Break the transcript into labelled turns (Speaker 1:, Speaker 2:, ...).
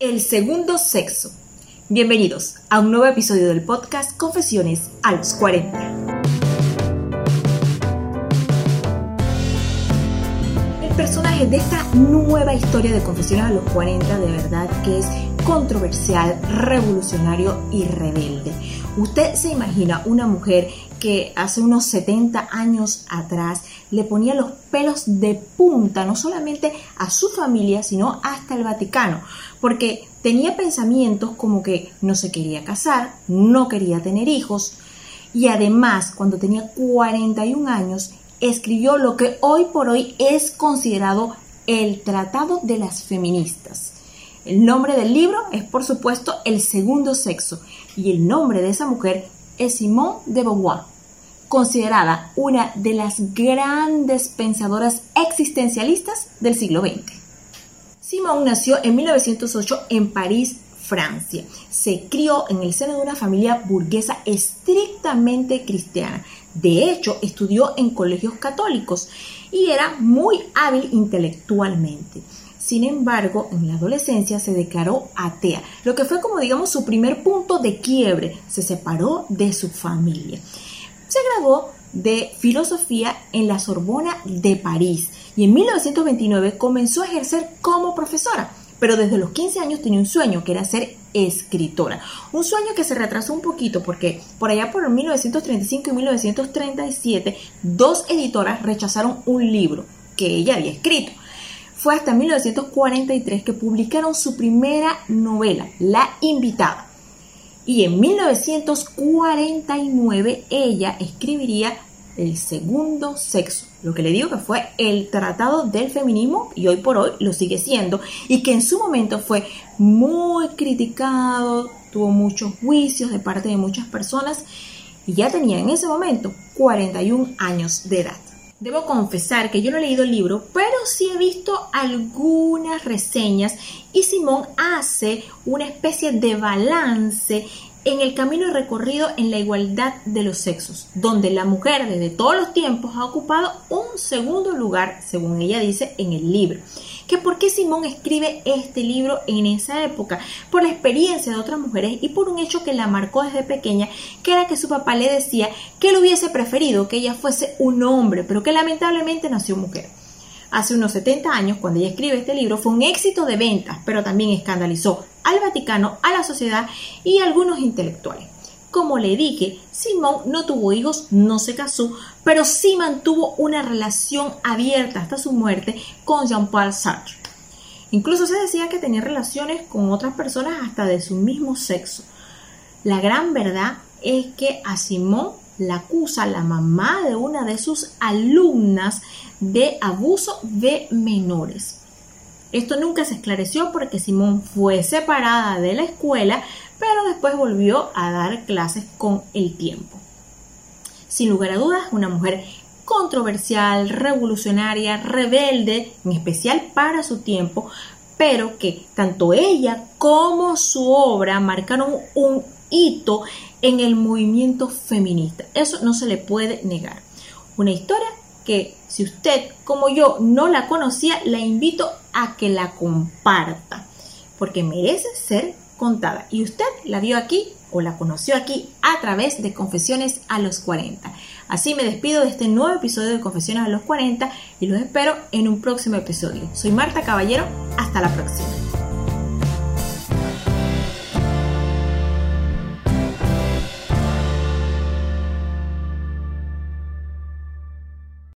Speaker 1: El segundo sexo. Bienvenidos a un nuevo episodio del podcast Confesiones a los 40. El personaje de esta nueva historia de Confesiones a los 40 de verdad que es controversial, revolucionario y rebelde. Usted se imagina una mujer que hace unos 70 años atrás le ponía los pelos de punta no solamente a su familia, sino hasta el Vaticano, porque tenía pensamientos como que no se quería casar, no quería tener hijos, y además cuando tenía 41 años escribió lo que hoy por hoy es considerado el Tratado de las Feministas. El nombre del libro es por supuesto El Segundo Sexo y el nombre de esa mujer es Simone de Beauvoir considerada una de las grandes pensadoras existencialistas del siglo XX. Simone nació en 1908 en París, Francia. Se crió en el seno de una familia burguesa estrictamente cristiana. De hecho, estudió en colegios católicos y era muy hábil intelectualmente. Sin embargo, en la adolescencia se declaró atea, lo que fue como digamos su primer punto de quiebre. Se separó de su familia se graduó de filosofía en la Sorbona de París y en 1929 comenzó a ejercer como profesora. Pero desde los 15 años tenía un sueño que era ser escritora. Un sueño que se retrasó un poquito porque por allá por 1935 y 1937 dos editoras rechazaron un libro que ella había escrito. Fue hasta 1943 que publicaron su primera novela, La Invitada y en 1949 ella escribiría El segundo sexo, lo que le digo que fue el tratado del feminismo y hoy por hoy lo sigue siendo y que en su momento fue muy criticado, tuvo muchos juicios de parte de muchas personas y ya tenía en ese momento 41 años de edad. Debo confesar que yo no he leído el libro, pero sí he visto algunas reseñas y Simón hace una especie de balance en el camino recorrido en la igualdad de los sexos, donde la mujer desde todos los tiempos ha ocupado un segundo lugar, según ella dice, en el libro. ¿Que ¿Por qué Simón escribe este libro en esa época? Por la experiencia de otras mujeres y por un hecho que la marcó desde pequeña, que era que su papá le decía que él hubiese preferido que ella fuese un hombre, pero que lamentablemente nació mujer hace unos 70 años, cuando ella escribe este libro, fue un éxito de ventas, pero también escandalizó al Vaticano, a la sociedad y a algunos intelectuales. Como le dije, Simón no tuvo hijos, no se casó, pero sí mantuvo una relación abierta hasta su muerte con Jean-Paul Sartre. Incluso se decía que tenía relaciones con otras personas hasta de su mismo sexo. La gran verdad es que a Simón la acusa la mamá de una de sus alumnas de abuso de menores. Esto nunca se esclareció porque Simón fue separada de la escuela, pero después volvió a dar clases con el tiempo. Sin lugar a dudas, una mujer controversial, revolucionaria, rebelde, en especial para su tiempo, pero que tanto ella como su obra marcaron un hito en el movimiento feminista. Eso no se le puede negar. Una historia que si usted como yo no la conocía, la invito a que la comparta, porque merece ser contada. Y usted la vio aquí o la conoció aquí a través de Confesiones a los 40. Así me despido de este nuevo episodio de Confesiones a los 40 y los espero en un próximo episodio. Soy Marta Caballero, hasta la próxima.